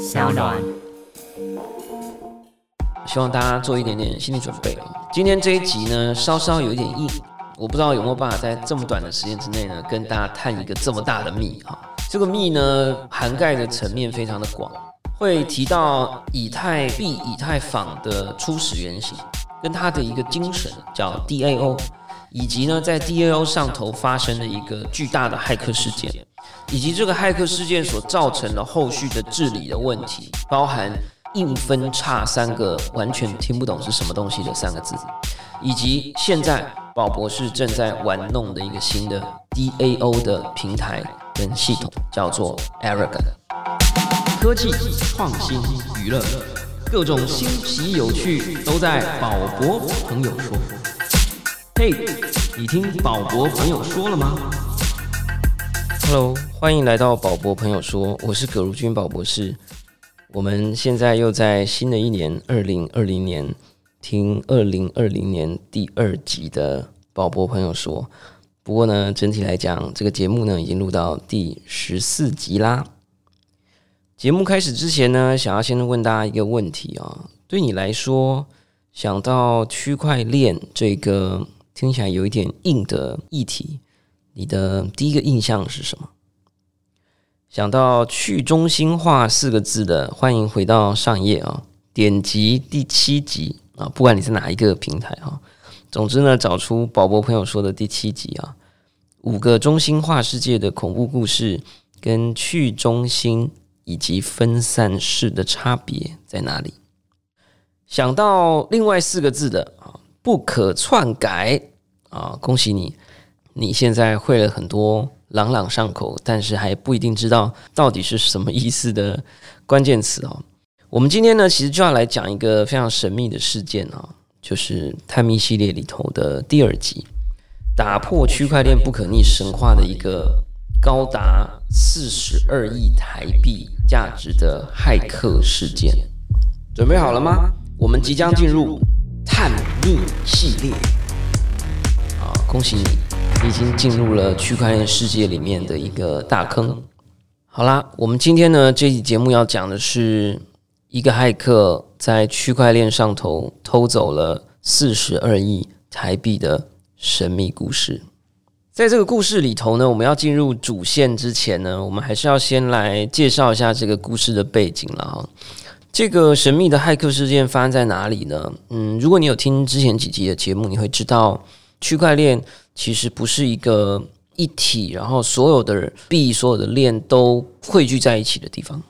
小暖。希望大家做一点点心理准备。今天这一集呢，稍稍有一点硬，我不知道有没有办法在这么短的时间之内呢，跟大家探一个这么大的秘啊。这个秘呢，涵盖的层面非常的广，会提到以太币、以太坊的初始原型，跟它的一个精神叫 DAO，以及呢，在 DAO 上头发生的一个巨大的骇客事件，以及这个骇客事件所造成的后续的治理的问题，包含。硬分叉三个完全听不懂是什么东西的三个字，以及现在宝博士正在玩弄的一个新的 DAO 的平台跟系统，叫做 Aragon。科技、创新、娱乐，各种新奇有趣都在宝博朋友说。嘿，你听宝博朋友说了吗？Hello，欢迎来到宝博朋友说，我是葛如君宝博士。我们现在又在新的一年二零二零年听二零二零年第二集的宝博朋友说，不过呢，整体来讲，这个节目呢已经录到第十四集啦。节目开始之前呢，想要先问大家一个问题啊，对你来说，想到区块链这个听起来有一点硬的议题，你的第一个印象是什么？想到去中心化四个字的，欢迎回到上页啊，点击第七集啊，不管你是哪一个平台啊，总之呢，找出宝宝朋友说的第七集啊，五个中心化世界的恐怖故事，跟去中心以及分散式的差别在哪里？想到另外四个字的啊，不可篡改啊，恭喜你，你现在会了很多。朗朗上口，但是还不一定知道到底是什么意思的关键词哦。我们今天呢，其实就要来讲一个非常神秘的事件啊，就是探秘系列里头的第二集，打破区块链不可逆神话的一个高达四十二亿台币价值的骇客事件。准备好了吗？我们即将进入探秘系列。啊，恭喜你！已经进入了区块链世界里面的一个大坑。好啦，我们今天呢这期节目要讲的是一个骇客在区块链上头偷走了四十二亿台币的神秘故事。在这个故事里头呢，我们要进入主线之前呢，我们还是要先来介绍一下这个故事的背景了哈。这个神秘的骇客事件发生在哪里呢？嗯，如果你有听之前几集的节目，你会知道区块链。其实不是一个一体，然后所有的币、所有的链都汇聚在一起的地方，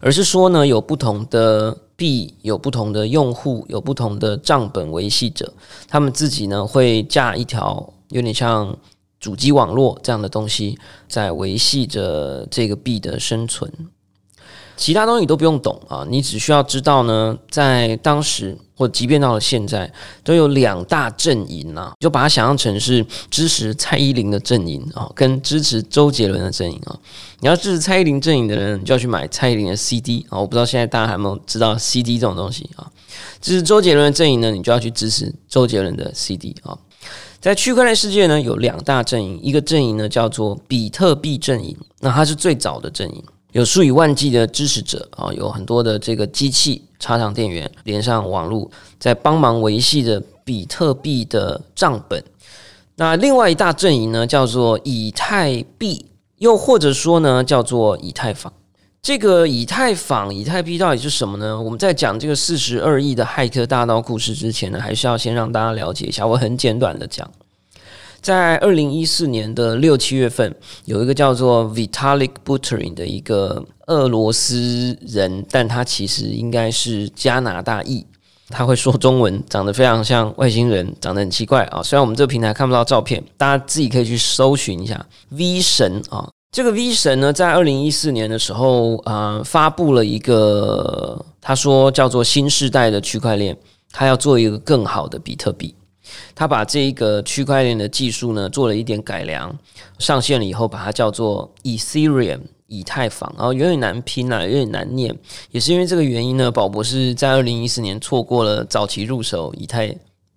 而是说呢，有不同的币，有不同的用户，有不同的账本维系者，他们自己呢会架一条有点像主机网络这样的东西，在维系着这个币的生存。其他东西你都不用懂啊，你只需要知道呢，在当时或即便到了现在，都有两大阵营啊，就把它想象成是支持蔡依林的阵营啊，跟支持周杰伦的阵营啊。你要支持蔡依林阵营的人，你就要去买蔡依林的 CD 啊。我不知道现在大家有没有知道 CD 这种东西啊？支持周杰伦的阵营呢，你就要去支持周杰伦的 CD 啊。在区块链世界呢，有两大阵营，一个阵营呢叫做比特币阵营，那它是最早的阵营。有数以万计的支持者啊，有很多的这个机器插上电源，连上网络，在帮忙维系着比特币的账本。那另外一大阵营呢，叫做以太币，又或者说呢，叫做以太坊。这个以太坊、以太币到底是什么呢？我们在讲这个四十二亿的骇客大盗故事之前呢，还是要先让大家了解一下。我很简短的讲。在二零一四年的六七月份，有一个叫做 Vitalik Buterin 的一个俄罗斯人，但他其实应该是加拿大裔，他会说中文，长得非常像外星人，长得很奇怪啊。虽然我们这个平台看不到照片，大家自己可以去搜寻一下 V 神啊。这个 V 神呢，在二零一四年的时候啊，发布了一个他说叫做新时代的区块链，他要做一个更好的比特币。他把这一个区块链的技术呢做了一点改良，上线了以后把它叫做 Ethereum 以太坊，然后有点难拼啊，有点难念，也是因为这个原因呢，宝博士在二零一四年错过了早期入手以太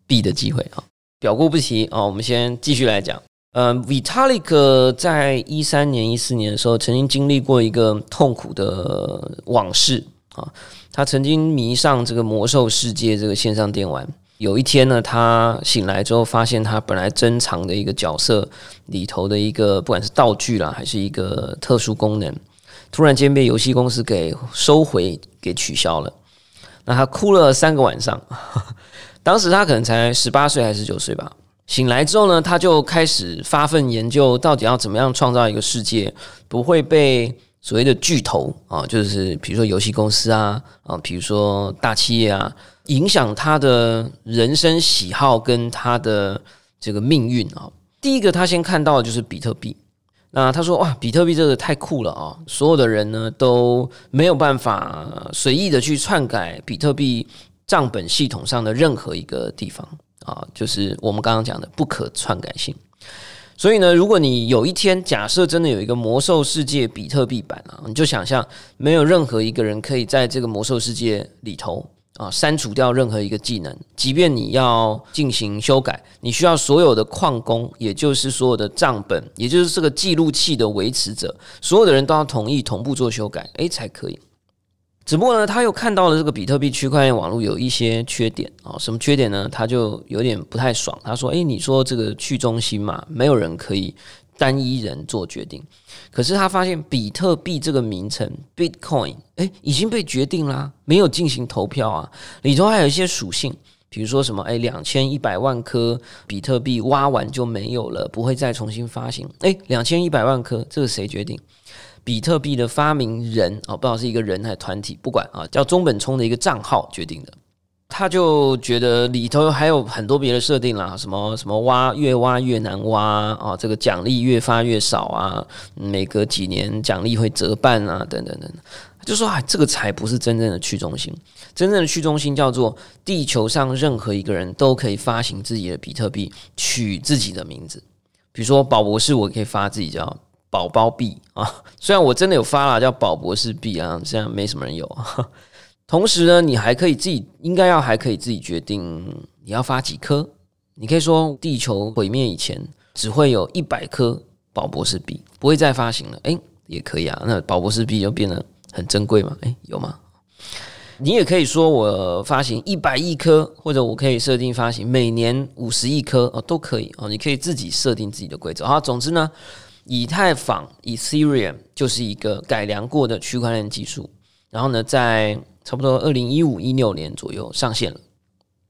币的机会啊。表过不提啊，我们先继续来讲。呃，Vitalik 在一三年、一四年的时候曾经经历过一个痛苦的往事啊。他曾经迷上这个魔兽世界这个线上电玩。有一天呢，他醒来之后，发现他本来珍藏的一个角色里头的一个，不管是道具啦，还是一个特殊功能，突然间被游戏公司给收回、给取消了。那他哭了三个晚上。当时他可能才十八岁还是十九岁吧。醒来之后呢，他就开始发奋研究，到底要怎么样创造一个世界，不会被所谓的巨头啊，就是比如说游戏公司啊，啊，比如说大企业啊。影响他的人生喜好跟他的这个命运啊。第一个，他先看到的就是比特币。那他说：“哇，比特币这个太酷了啊！所有的人呢都没有办法随意的去篡改比特币账本系统上的任何一个地方啊，就是我们刚刚讲的不可篡改性。所以呢，如果你有一天假设真的有一个魔兽世界比特币版啊，你就想象没有任何一个人可以在这个魔兽世界里头。”啊，删除掉任何一个技能，即便你要进行修改，你需要所有的矿工，也就是所有的账本，也就是这个记录器的维持者，所有的人都要同意同步做修改，诶，才可以。只不过呢，他又看到了这个比特币区块链网络有一些缺点啊，什么缺点呢？他就有点不太爽。他说：“诶，你说这个去中心嘛，没有人可以。”单一人做决定，可是他发现比特币这个名称 Bitcoin 哎已经被决定啦，没有进行投票啊。里头还有一些属性，比如说什么哎两千一百万颗比特币挖完就没有了，不会再重新发行。哎，两千一百万颗，这个谁决定？比特币的发明人哦，不知道是一个人还是团体，不管啊，叫中本聪的一个账号决定的。他就觉得里头还有很多别的设定啦，什么什么挖越挖越难挖啊，这个奖励越发越少啊，每隔几年奖励会折半啊，等等等等，就说啊，这个才不是真正的去中心，真正的去中心叫做地球上任何一个人都可以发行自己的比特币，取自己的名字，比如说宝博士，我可以发自己叫宝宝币啊，虽然我真的有发了叫宝博士币啊，现在没什么人有。同时呢，你还可以自己应该要还可以自己决定你要发几颗。你可以说地球毁灭以前只会有一百颗宝博士币，不会再发行了。诶，也可以啊。那宝博士币就变得很珍贵嘛？诶，有吗？你也可以说我发行一百亿颗，或者我可以设定发行每年五十亿颗哦，都可以哦。你可以自己设定自己的规则。好，总之呢，以太坊 （Ethereum） 就是一个改良过的区块链技术。然后呢，在差不多二零一五一六年左右上线了。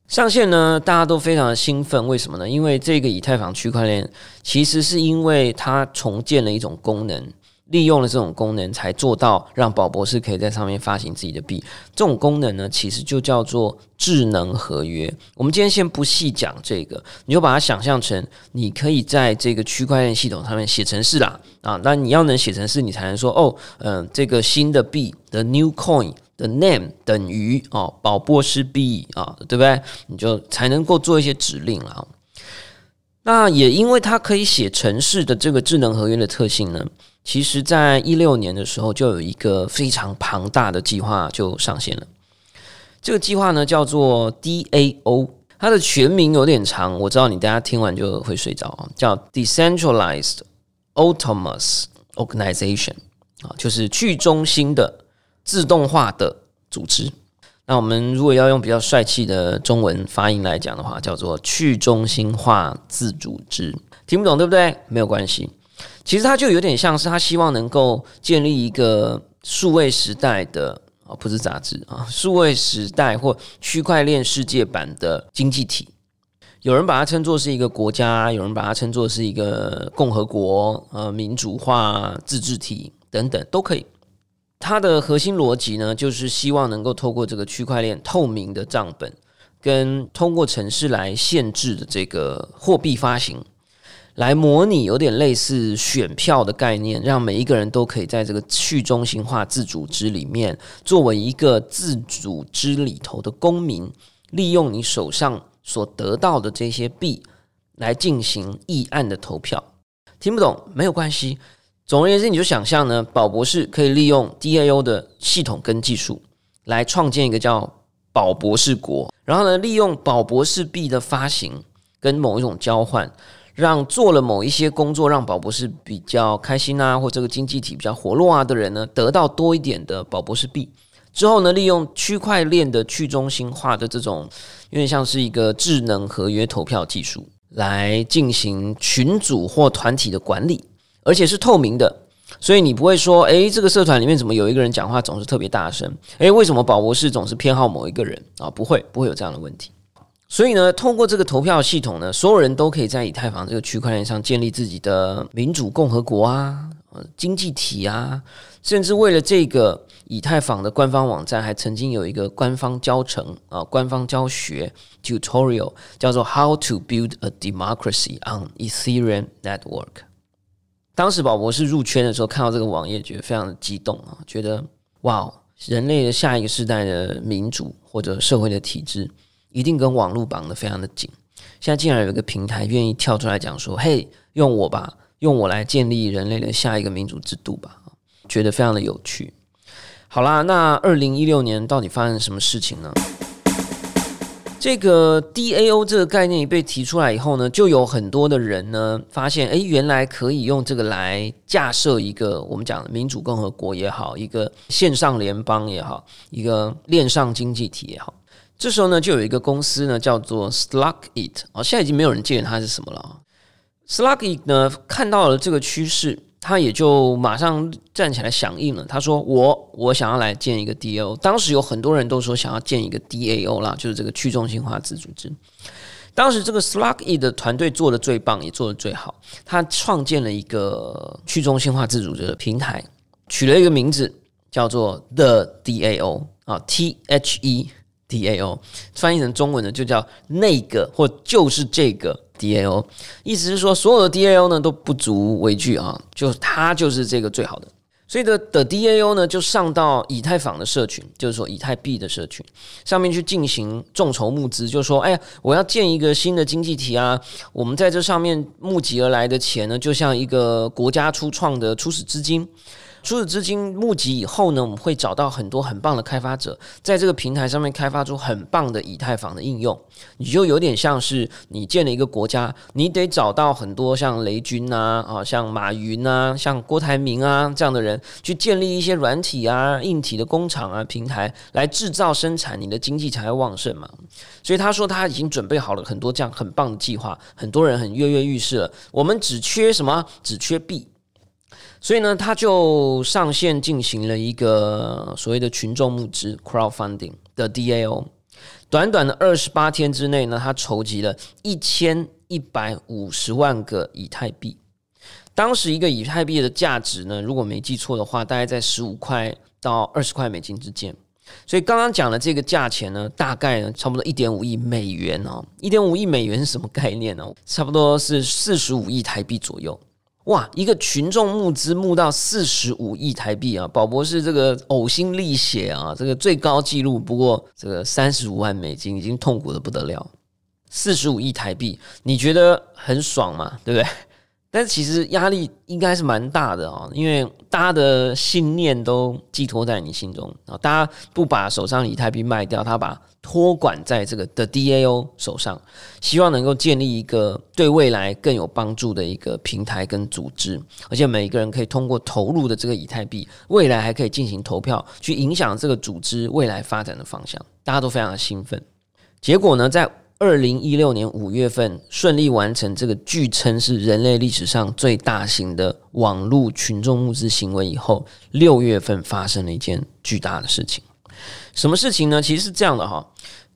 上线呢，大家都非常的兴奋。为什么呢？因为这个以太坊区块链其实是因为它重建了一种功能，利用了这种功能，才做到让宝博士可以在上面发行自己的币。这种功能呢，其实就叫做智能合约。我们今天先不细讲这个，你就把它想象成你可以在这个区块链系统上面写程式啦啊。那你要能写程式，你才能说哦，嗯，这个新的币的 new coin。的 name 等于哦，宝博士币啊，对不对？你就才能够做一些指令了。那也因为它可以写程式的这个智能合约的特性呢，其实在一六年的时候就有一个非常庞大的计划就上线了。这个计划呢叫做 DAO，它的全名有点长，我知道你大家听完就会睡着啊，叫 Decentralized Autonomous Organization 啊，就是去中心的。自动化的组织，那我们如果要用比较帅气的中文发音来讲的话，叫做去中心化自组织。听不懂对不对？没有关系。其实它就有点像是他希望能够建立一个数位时代的啊，不是杂志啊，数位时代或区块链世界版的经济体。有人把它称作是一个国家，有人把它称作是一个共和国、呃民主化自治体等等，都可以。它的核心逻辑呢，就是希望能够透过这个区块链透明的账本，跟通过城市来限制的这个货币发行，来模拟有点类似选票的概念，让每一个人都可以在这个去中心化自组织里面，作为一个自组织里头的公民，利用你手上所得到的这些币来进行议案的投票。听不懂没有关系。总而言之，你就想象呢，宝博士可以利用 DAO 的系统跟技术，来创建一个叫宝博士国，然后呢，利用宝博士币的发行跟某一种交换，让做了某一些工作，让宝博士比较开心啊，或这个经济体比较活络啊的人呢，得到多一点的宝博士币，之后呢，利用区块链的去中心化的这种，有点像是一个智能合约投票技术，来进行群组或团体的管理，而且是透明的。所以你不会说，诶，这个社团里面怎么有一个人讲话总是特别大声？诶，为什么宝博士总是偏好某一个人啊？不会，不会有这样的问题。所以呢，通过这个投票系统呢，所有人都可以在以太坊这个区块链上建立自己的民主共和国啊，呃，经济体啊，甚至为了这个以太坊的官方网站，还曾经有一个官方教程啊，官方教学 tutorial 叫做 How to Build a Democracy on Ethereum Network。当时宝博士入圈的时候，看到这个网页，觉得非常的激动啊，觉得哇，人类的下一个时代的民主或者社会的体制。一定跟网络绑得非常的紧。现在竟然有一个平台愿意跳出来讲说：“嘿，用我吧，用我来建立人类的下一个民主制度吧。”觉得非常的有趣。好啦，那二零一六年到底发生什么事情呢？这个 DAO 这个概念被提出来以后呢，就有很多的人呢发现，哎，原来可以用这个来架设一个我们讲的民主共和国也好，一个线上联邦也好，一个链上经济体也好。这时候呢，就有一个公司呢，叫做 Slug It 啊，现在已经没有人记得它是什么了啊。Slug It 呢，看到了这个趋势，他也就马上站起来响应了。他说：“我我想要来建一个 DAO。”当时有很多人都说想要建一个 DAO 啦，就是这个去中心化自组织。当时这个 Slug It 的团队做的最棒，也做的最好。他创建了一个去中心化自组织的平台，取了一个名字叫做 The DAO 啊，T H E。DAO 翻译成中文的就叫那个或就是这个 DAO，意思是说所有的 DAO 呢都不足为惧啊，就它就是这个最好的。所以的的 DAO 呢就上到以太坊的社群，就是说以太币的社群上面去进行众筹募资，就说哎呀，我要建一个新的经济体啊，我们在这上面募集而来的钱呢，就像一个国家初创的初始资金。初始资金募集以后呢，我们会找到很多很棒的开发者，在这个平台上面开发出很棒的以太坊的应用。你就有点像是你建了一个国家，你得找到很多像雷军啊、啊像马云啊、像郭台铭啊这样的人，去建立一些软体啊、硬体的工厂啊平台，来制造生产，你的经济才会旺盛嘛。所以他说他已经准备好了很多这样很棒的计划，很多人很跃跃欲试了。我们只缺什么？只缺币。所以呢，他就上线进行了一个所谓的群众募资 （crowdfunding） 的 DAO。短短的二十八天之内呢，他筹集了一千一百五十万个以太币。当时一个以太币的价值呢，如果没记错的话，大概在十五块到二十块美金之间。所以刚刚讲的这个价钱呢，大概呢差不多一点五亿美元哦。一点五亿美元是什么概念呢？差不多是四十五亿台币左右。哇！一个群众募资募到四十五亿台币啊，宝博士这个呕心沥血啊，这个最高纪录不过这个三十五万美金，已经痛苦的不得了。四十五亿台币，你觉得很爽吗？对不对？但是其实压力应该是蛮大的哦，因为大家的信念都寄托在你心中啊，大家不把手上以太币卖掉，他把托管在这个的 DAO 手上，希望能够建立一个对未来更有帮助的一个平台跟组织，而且每一个人可以通过投入的这个以太币，未来还可以进行投票，去影响这个组织未来发展的方向，大家都非常的兴奋。结果呢，在二零一六年五月份顺利完成这个据称是人类历史上最大型的网络群众募资行为以后，六月份发生了一件巨大的事情。什么事情呢？其实是这样的哈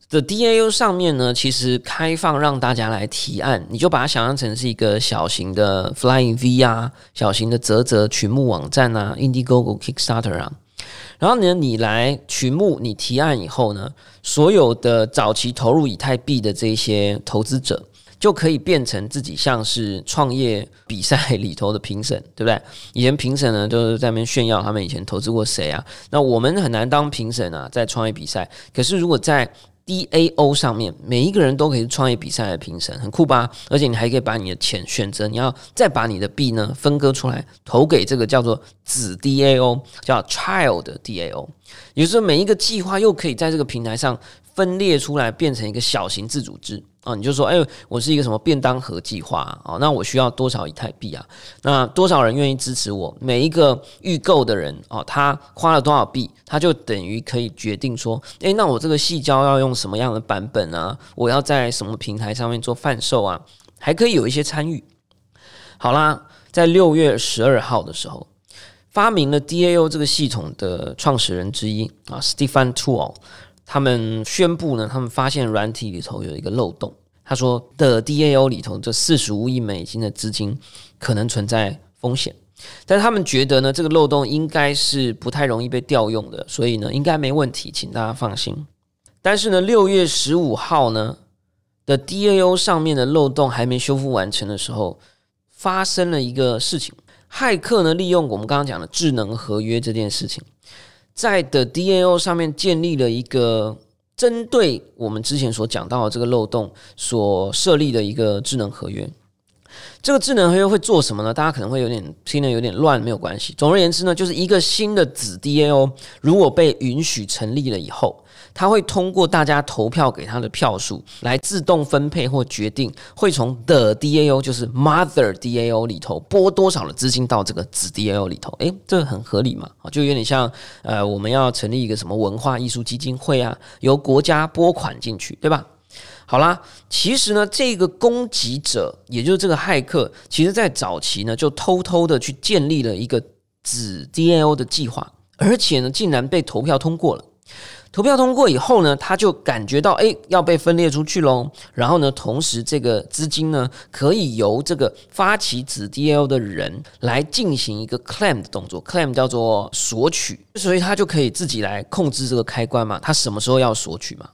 ，The DAO 上面呢，其实开放让大家来提案，你就把它想象成是一个小型的 Flying V 啊，小型的泽泽群募网站啊，Indiegogo Kickstarter 啊。然后呢，你来群募，你提案以后呢，所有的早期投入以太币的这些投资者，就可以变成自己像是创业比赛里头的评审，对不对？以前评审呢就是在那边炫耀他们以前投资过谁啊，那我们很难当评审啊，在创业比赛。可是如果在 DAO 上面，每一个人都可以是创业比赛的评审，很酷吧？而且你还可以把你的钱选择，你要再把你的币呢分割出来，投给这个叫做子 DAO，叫 Child DAO。也就是说，每一个计划又可以在这个平台上分裂出来，变成一个小型自组织。啊，你就说，哎，我是一个什么便当盒计划啊？那我需要多少以太币啊？那多少人愿意支持我？每一个预购的人哦，他花了多少币，他就等于可以决定说，哎，那我这个细胶要用什么样的版本啊？我要在什么平台上面做贩售啊？还可以有一些参与。好啦，在六月十二号的时候，发明了 DAO 这个系统的创始人之一啊，Stefan Tool，他们宣布呢，他们发现软体里头有一个漏洞。他说的 DAO 里头这四十五亿美金的资金可能存在风险，但他们觉得呢，这个漏洞应该是不太容易被调用的，所以呢，应该没问题，请大家放心。但是呢，六月十五号呢的 DAO 上面的漏洞还没修复完成的时候。发生了一个事情，骇客呢利用我们刚刚讲的智能合约这件事情，在的 DAO 上面建立了一个针对我们之前所讲到的这个漏洞所设立的一个智能合约。这个智能合约会做什么呢？大家可能会有点听得有点乱，没有关系。总而言之呢，就是一个新的子 DAO 如果被允许成立了以后。他会通过大家投票给他的票数来自动分配或决定，会从 the DAO 就是 mother DAO 里头拨多少的资金到这个子 DAO 里头。诶，这个很合理嘛？啊，就有点像呃，我们要成立一个什么文化艺术基金会啊，由国家拨款进去，对吧？好啦，其实呢，这个攻击者，也就是这个骇客，其实在早期呢，就偷偷的去建立了一个子 DAO 的计划，而且呢，竟然被投票通过了。投票通过以后呢，他就感觉到哎要被分裂出去喽。然后呢，同时这个资金呢可以由这个发起子 DL 的人来进行一个 claim 的动作，claim 叫做索取，所以他就可以自己来控制这个开关嘛。他什么时候要索取嘛？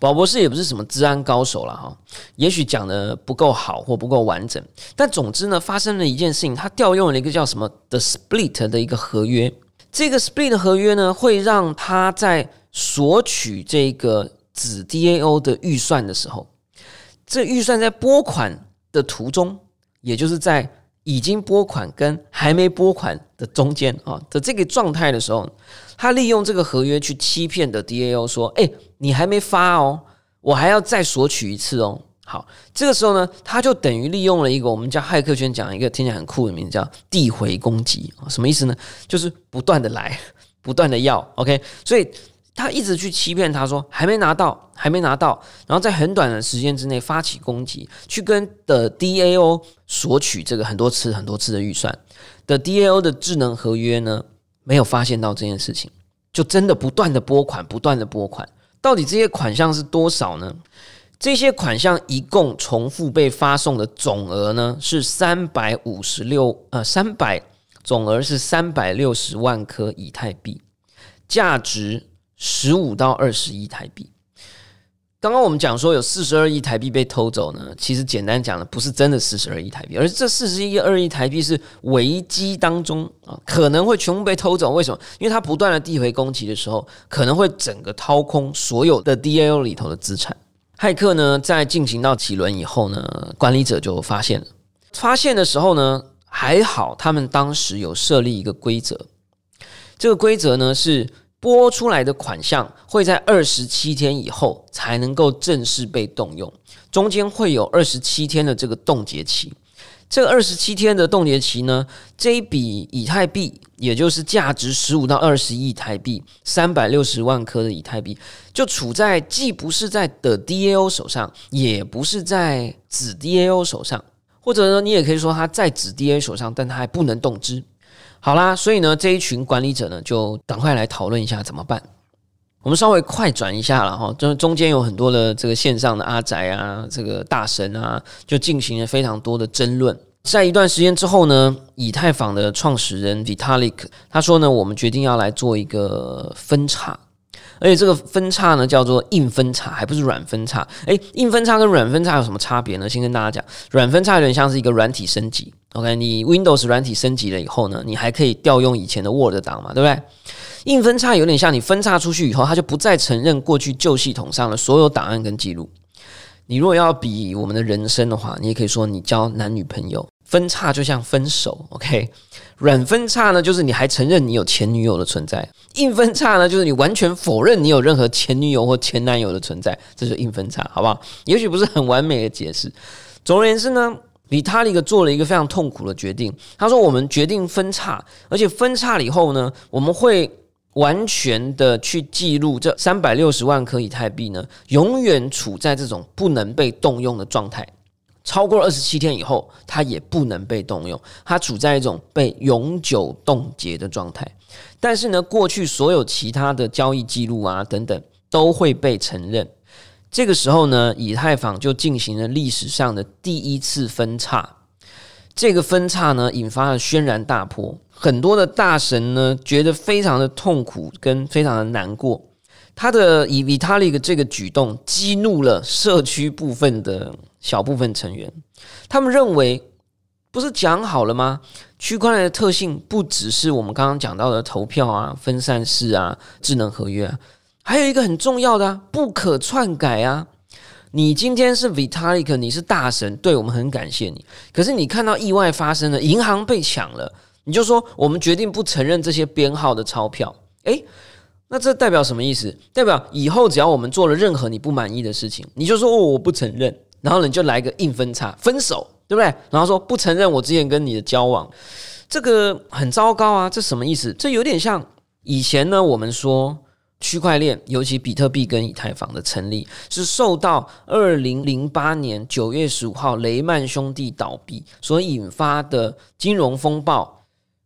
宝博士也不是什么治安高手了哈，也许讲的不够好或不够完整，但总之呢，发生了一件事情，他调用了一个叫什么 the split 的一个合约。这个 split 的合约呢，会让他在索取这个子 DAO 的预算的时候，这预算在拨款的途中，也就是在已经拨款跟还没拨款的中间啊的这个状态的时候，他利用这个合约去欺骗的 DAO 说：“哎，你还没发哦，我还要再索取一次哦。”好，这个时候呢，他就等于利用了一个我们叫骇客圈讲一个听起来很酷的名字，叫递回攻击啊，什么意思呢？就是不断的来，不断的要，OK，所以他一直去欺骗他说还没拿到，还没拿到，然后在很短的时间之内发起攻击，去跟的 DAO 索取这个很多次、很多次的预算。的 DAO 的智能合约呢，没有发现到这件事情，就真的不断的拨款，不断的拨款，到底这些款项是多少呢？这些款项一共重复被发送的总额呢是三百五十六呃三百总额是三百六十万颗以太币，价值十五到二十亿台币。刚刚我们讲说有四十二亿台币被偷走呢，其实简单讲的不是真的四十二亿台币，而是这四十一二亿台币是危机当中啊可能会全部被偷走。为什么？因为它不断的递回攻击的时候，可能会整个掏空所有的 DAO 里头的资产。骇客呢，在进行到几轮以后呢，管理者就发现了。发现的时候呢，还好他们当时有设立一个规则。这个规则呢，是拨出来的款项会在二十七天以后才能够正式被动用，中间会有二十七天的这个冻结期。这个二十七天的冻结期呢，这一笔以太币，也就是价值十五到二十亿台币，三百六十万颗的以太币，就处在既不是在的 DAO 手上，也不是在子 DAO 手上，或者呢，你也可以说它在子 DAO 手上，但它还不能动之。好啦，所以呢，这一群管理者呢，就赶快来讨论一下怎么办。我们稍微快转一下了哈，中中间有很多的这个线上的阿宅啊，这个大神啊，就进行了非常多的争论。在一段时间之后呢，以太坊的创始人 Vitalik 他说呢，我们决定要来做一个分叉，而且这个分叉呢叫做硬分叉，还不是软分叉。诶，硬分叉跟软分叉有什么差别呢？先跟大家讲，软分叉有点像是一个软体升级。OK，你 Windows 软体升级了以后呢，你还可以调用以前的 Word 档嘛，对不对？硬分叉有点像你分叉出去以后，它就不再承认过去旧系统上的所有档案跟记录。你如果要比我们的人生的话，你也可以说你交男女朋友，分叉就像分手，OK？软分叉呢，就是你还承认你有前女友的存在；硬分叉呢，就是你完全否认你有任何前女友或前男友的存在，这是硬分叉，好不好？也许不是很完美的解释。总而言之呢，比塔利克做了一个非常痛苦的决定。他说：“我们决定分叉，而且分叉了以后呢，我们会完全的去记录这三百六十万颗以太币呢，永远处在这种不能被动用的状态。”超过二十七天以后，它也不能被动用，它处在一种被永久冻结的状态。但是呢，过去所有其他的交易记录啊等等都会被承认。这个时候呢，以太坊就进行了历史上的第一次分叉。这个分叉呢，引发了轩然大波，很多的大神呢觉得非常的痛苦跟非常的难过。他的以 Vitalik 这个举动激怒了社区部分的。小部分成员，他们认为不是讲好了吗？区块链的特性不只是我们刚刚讲到的投票啊、分散式啊、智能合约啊，还有一个很重要的不可篡改啊。你今天是 Vitalik，你是大神，对我们很感谢你。可是你看到意外发生了，银行被抢了，你就说我们决定不承认这些编号的钞票。诶，那这代表什么意思？代表以后只要我们做了任何你不满意的事情，你就说哦，我不承认。然后你就来个硬分叉，分手，对不对？然后说不承认我之前跟你的交往，这个很糟糕啊！这什么意思？这有点像以前呢，我们说区块链，尤其比特币跟以太坊的成立，是受到二零零八年九月十五号雷曼兄弟倒闭所引发的金融风暴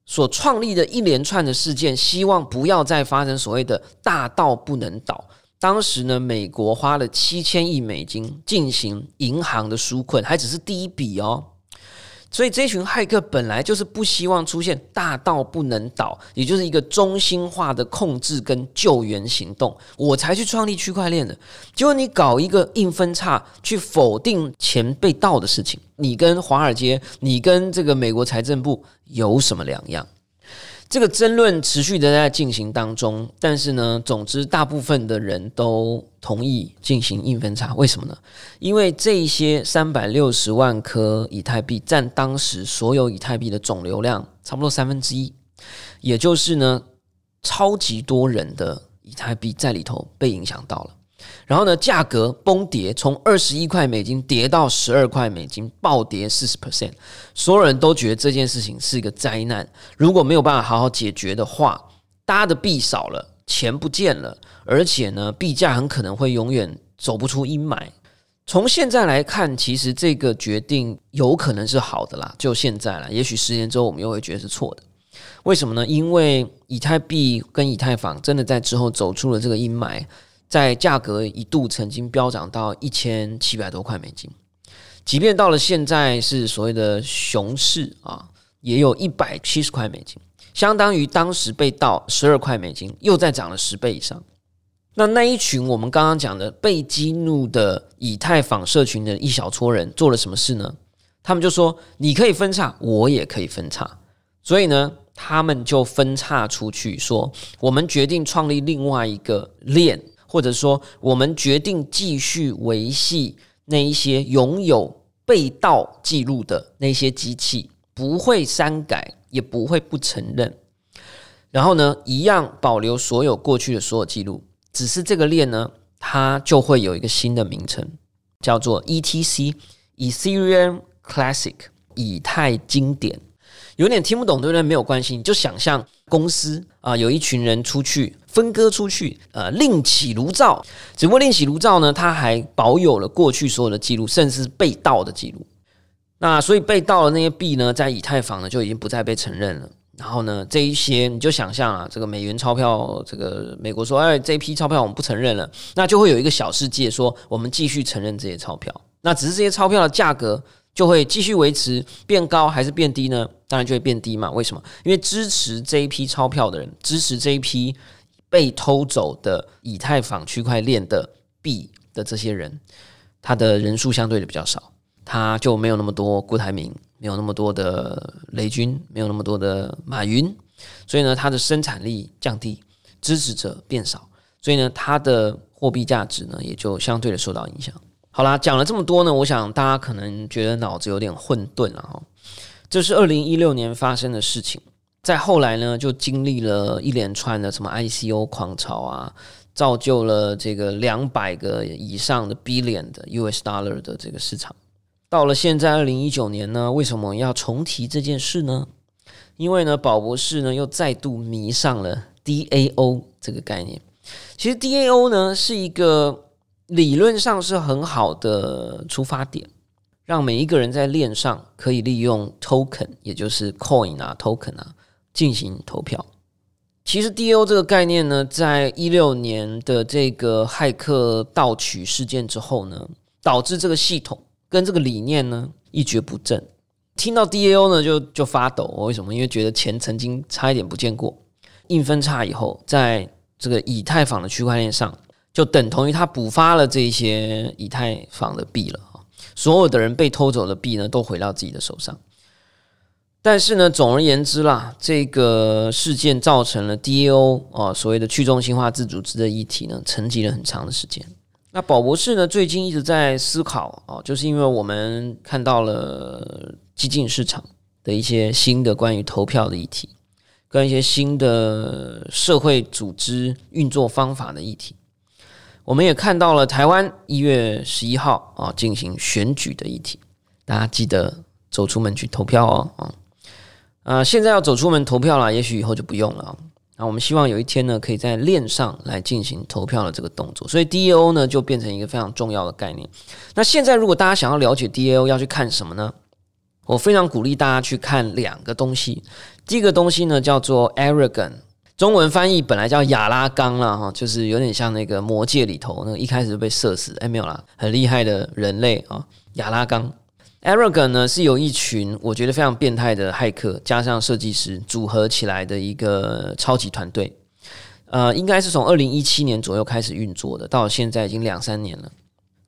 所创立的一连串的事件，希望不要再发生所谓的大到不能倒。当时呢，美国花了七千亿美金进行银行的纾困，还只是第一笔哦。所以这群骇客本来就是不希望出现大到不能倒，也就是一个中心化的控制跟救援行动，我才去创立区块链的。结果你搞一个硬分叉去否定钱被盗的事情，你跟华尔街，你跟这个美国财政部有什么两样？这个争论持续的在进行当中，但是呢，总之大部分的人都同意进行硬分叉。为什么呢？因为这些三百六十万颗以太币占当时所有以太币的总流量差不多三分之一，也就是呢，超级多人的以太币在里头被影响到了。然后呢，价格崩跌，从二十一块美金跌到十二块美金，暴跌四十 percent。所有人都觉得这件事情是一个灾难。如果没有办法好好解决的话，大家的币少了，钱不见了，而且呢，币价很可能会永远走不出阴霾。从现在来看，其实这个决定有可能是好的啦。就现在啦，也许十年之后我们又会觉得是错的。为什么呢？因为以太币跟以太坊真的在之后走出了这个阴霾。在价格一度曾经飙涨到一千七百多块美金，即便到了现在是所谓的熊市啊，也有一百七十块美金，相当于当时被盗十二块美金，又再涨了十倍以上。那那一群我们刚刚讲的被激怒的以太坊社群的一小撮人做了什么事呢？他们就说：“你可以分叉，我也可以分叉。”所以呢，他们就分叉出去，说：“我们决定创立另外一个链。”或者说，我们决定继续维系那一些拥有被盗记录的那些机器，不会删改，也不会不承认。然后呢，一样保留所有过去的所有记录。只是这个链呢，它就会有一个新的名称，叫做 ETC（Ethereum Classic） 以太经典。有点听不懂，对不对？没有关系，你就想象公司啊，有一群人出去分割出去，呃，另起炉灶。只不过另起炉灶呢，他还保有了过去所有的记录，甚至是被盗的记录。那所以被盗的那些币呢，在以太坊呢就已经不再被承认了。然后呢，这一些你就想象啊，这个美元钞票，这个美国说，哎，这批钞票我们不承认了，那就会有一个小世界说，我们继续承认这些钞票。那只是这些钞票的价格。就会继续维持变高还是变低呢？当然就会变低嘛。为什么？因为支持这一批钞票的人，支持这一批被偷走的以太坊区块链的币的这些人，他的人数相对的比较少，他就没有那么多郭台铭，没有那么多的雷军，没有那么多的马云，所以呢，它的生产力降低，支持者变少，所以呢，它的货币价值呢也就相对的受到影响。好啦，讲了这么多呢，我想大家可能觉得脑子有点混沌了哈。这是二零一六年发生的事情。在后来呢，就经历了一连串的什么 ICO 狂潮啊，造就了这个两百个以上的 billion 的 US dollar 的这个市场。到了现在二零一九年呢，为什么要重提这件事呢？因为呢，宝博士呢又再度迷上了 DAO 这个概念。其实 DAO 呢是一个理论上是很好的出发点，让每一个人在链上可以利用 token，也就是 coin 啊 token 啊。进行投票。其实 DAO 这个概念呢，在一六年的这个骇客盗取事件之后呢，导致这个系统跟这个理念呢一蹶不振。听到 DAO 呢，就就发抖。为什么？因为觉得钱曾经差一点不见过。硬分叉以后，在这个以太坊的区块链上，就等同于他补发了这些以太坊的币了所有的人被偷走的币呢，都回到自己的手上。但是呢，总而言之啦，这个事件造成了 DAO 啊，所谓的去中心化自组织的议题呢，沉寂了很长的时间。那宝博士呢，最近一直在思考啊，就是因为我们看到了激进市场的一些新的关于投票的议题，跟一些新的社会组织运作方法的议题。我们也看到了台湾一月十一号啊进行选举的议题，大家记得走出门去投票哦啊。啊，现在要走出门投票了，也许以后就不用了。那我们希望有一天呢，可以在链上来进行投票的这个动作，所以 DAO 呢就变成一个非常重要的概念。那现在如果大家想要了解 DAO，要去看什么呢？我非常鼓励大家去看两个东西。第一个东西呢叫做 Aragon，中文翻译本来叫亚拉冈了哈，就是有点像那个魔界里头那个一开始就被射死，哎没有啦，很厉害的人类啊，亚拉冈。Aragon 呢是由一群我觉得非常变态的骇客加上设计师组合起来的一个超级团队，呃，应该是从二零一七年左右开始运作的，到现在已经两三年了，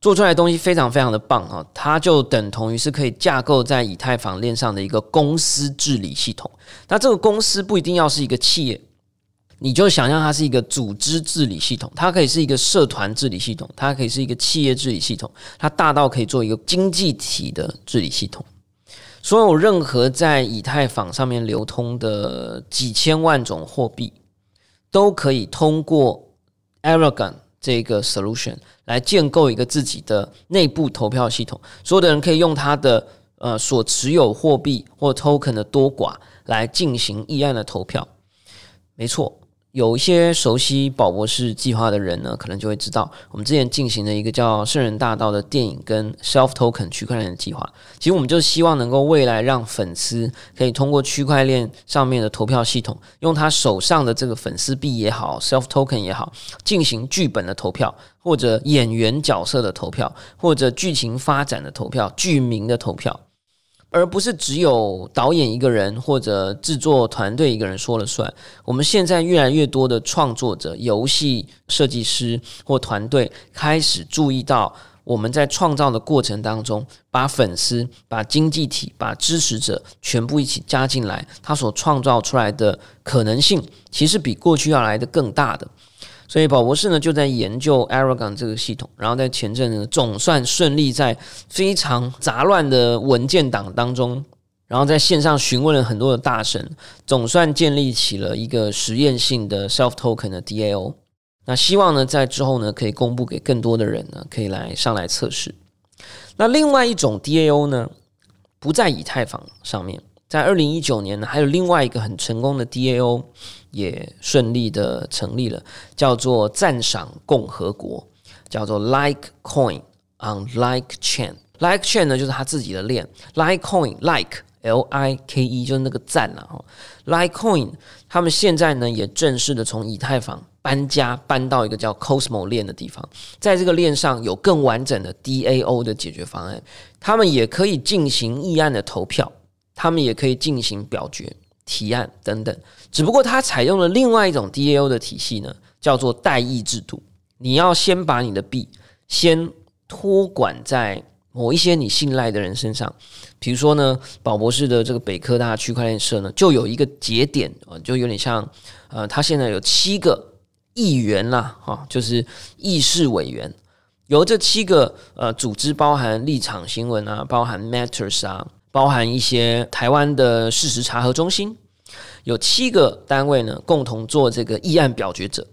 做出来的东西非常非常的棒啊！它就等同于是可以架构在以太坊链上的一个公司治理系统。那这个公司不一定要是一个企业。你就想象它是一个组织治理系统，它可以是一个社团治理系统，它可以是一个企业治理系统，它大到可以做一个经济体的治理系统。所有任何在以太坊上面流通的几千万种货币，都可以通过 arragon 这个 solution 来建构一个自己的内部投票系统。所有的人可以用他的呃所持有货币或 token 的多寡来进行议案的投票。没错。有一些熟悉宝博士计划的人呢，可能就会知道，我们之前进行了一个叫《圣人大道》的电影跟 Self Token 区块链的计划。其实我们就希望能够未来让粉丝可以通过区块链上面的投票系统，用他手上的这个粉丝币也好，Self Token 也好，进行剧本的投票，或者演员角色的投票，或者剧情发展的投票，剧名的投票。而不是只有导演一个人或者制作团队一个人说了算。我们现在越来越多的创作者、游戏设计师或团队开始注意到，我们在创造的过程当中，把粉丝、把经济体、把支持者全部一起加进来，他所创造出来的可能性，其实比过去要来的更大的。所以宝博士呢就在研究 Aragon 这个系统，然后在前阵子总算顺利在非常杂乱的文件档当中，然后在线上询问了很多的大神，总算建立起了一个实验性的 Self Token 的 DAO。那希望呢在之后呢可以公布给更多的人呢可以来上来测试。那另外一种 DAO 呢不在以太坊上面。在二零一九年呢，还有另外一个很成功的 DAO 也顺利的成立了，叫做赞赏共和国，叫做 Like Coin on Like Chain。Like Chain 呢就是他自己的链，Like Coin Like L I K E 就是那个赞了哈。Litecoin 他们现在呢也正式的从以太坊搬家搬到一个叫 Cosmo 链的地方，在这个链上有更完整的 DAO 的解决方案，他们也可以进行议案的投票。他们也可以进行表决、提案等等，只不过它采用了另外一种 DAO 的体系呢，叫做代议制度。你要先把你的币先托管在某一些你信赖的人身上，比如说呢，宝博士的这个北科大区块链社呢，就有一个节点啊，就有点像呃，他现在有七个议员啦，哈，就是议事委员，由这七个呃组织包含立场新闻啊，包含 Matters 啊。包含一些台湾的事实查核中心，有七个单位呢共同做这个议案表决者。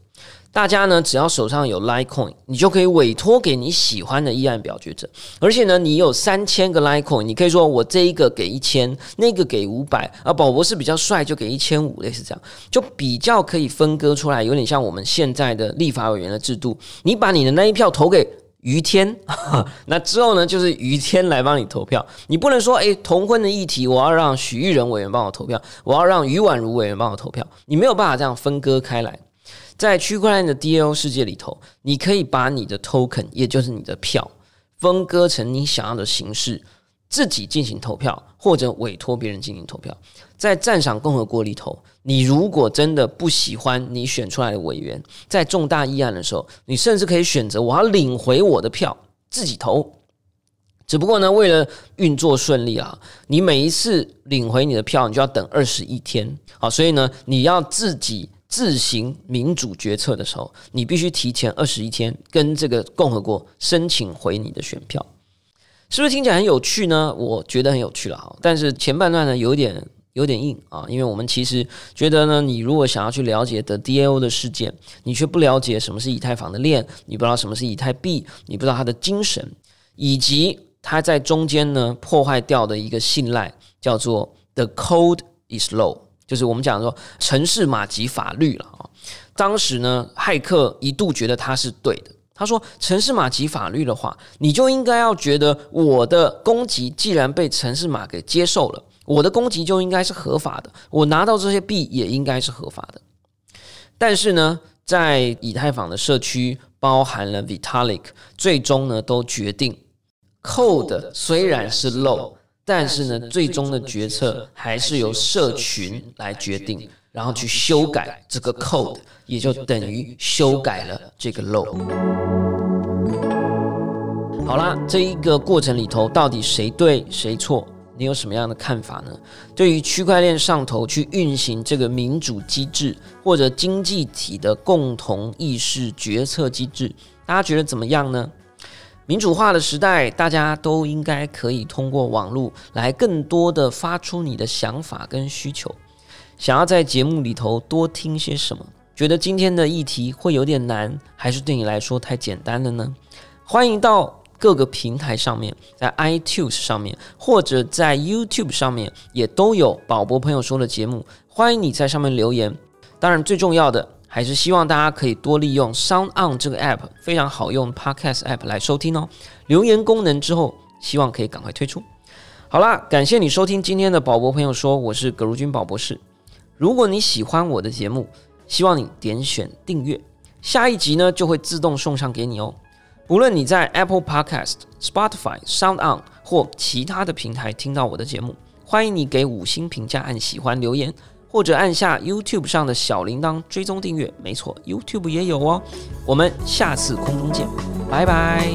大家呢，只要手上有 Litecoin，你就可以委托给你喜欢的议案表决者。而且呢，你有三千个 Litecoin，你可以说我这一个给一千，那个给五百。啊，宝博士比较帅，就给一千五，类似这样，就比较可以分割出来，有点像我们现在的立法委员的制度。你把你的那一票投给于天，那之后呢，就是于天来帮你投票。你不能说，诶，同婚的议题，我要让许玉仁委员帮我投票，我要让于婉如委员帮我投票，你没有办法这样分割开来。在区块链的 DAO 世界里头，你可以把你的 token，也就是你的票，分割成你想要的形式，自己进行投票，或者委托别人进行投票。在赞赏共和国里头，你如果真的不喜欢你选出来的委员，在重大议案的时候，你甚至可以选择我要领回我的票，自己投。只不过呢，为了运作顺利啊，你每一次领回你的票，你就要等二十一天。好，所以呢，你要自己。自行民主决策的时候，你必须提前二十一天跟这个共和国申请回你的选票，是不是听起来很有趣呢？我觉得很有趣了哈。但是前半段呢，有点有点硬啊，因为我们其实觉得呢，你如果想要去了解的 DAO 的事件，你却不了解什么是以太坊的链，你不知道什么是以太币，你不知道它的精神，以及它在中间呢破坏掉的一个信赖，叫做 The code is low。就是我们讲说城市马吉法律了啊，当时呢，骇客一度觉得他是对的。他说，城市马吉法律的话，你就应该要觉得我的攻击既然被城市马给接受了，我的攻击就应该是合法的，我拿到这些币也应该是合法的。但是呢，在以太坊的社区，包含了 Vitalik，最终呢都决定，code 虽然是漏。但是呢，最终的决策还是由社群来决定，然后去修改这个 code，也就等于修改了这个漏。好啦，这一个过程里头，到底谁对谁错？你有什么样的看法呢？对于区块链上头去运行这个民主机制或者经济体的共同意识决策机制，大家觉得怎么样呢？民主化的时代，大家都应该可以通过网络来更多的发出你的想法跟需求。想要在节目里头多听些什么？觉得今天的议题会有点难，还是对你来说太简单了呢？欢迎到各个平台上面，在 iTunes 上面或者在 YouTube 上面也都有宝博朋友说的节目，欢迎你在上面留言。当然，最重要的。还是希望大家可以多利用 Sound On 这个 App，非常好用 Podcast App 来收听哦。留言功能之后，希望可以赶快推出。好啦，感谢你收听今天的宝博朋友说，我是葛如君宝博士。如果你喜欢我的节目，希望你点选订阅，下一集呢就会自动送上给你哦。无论你在 Apple Podcast、Spotify、Sound On 或其他的平台听到我的节目，欢迎你给五星评价、按喜欢、留言。或者按下 YouTube 上的小铃铛追踪订阅，没错，YouTube 也有哦。我们下次空中见，拜拜。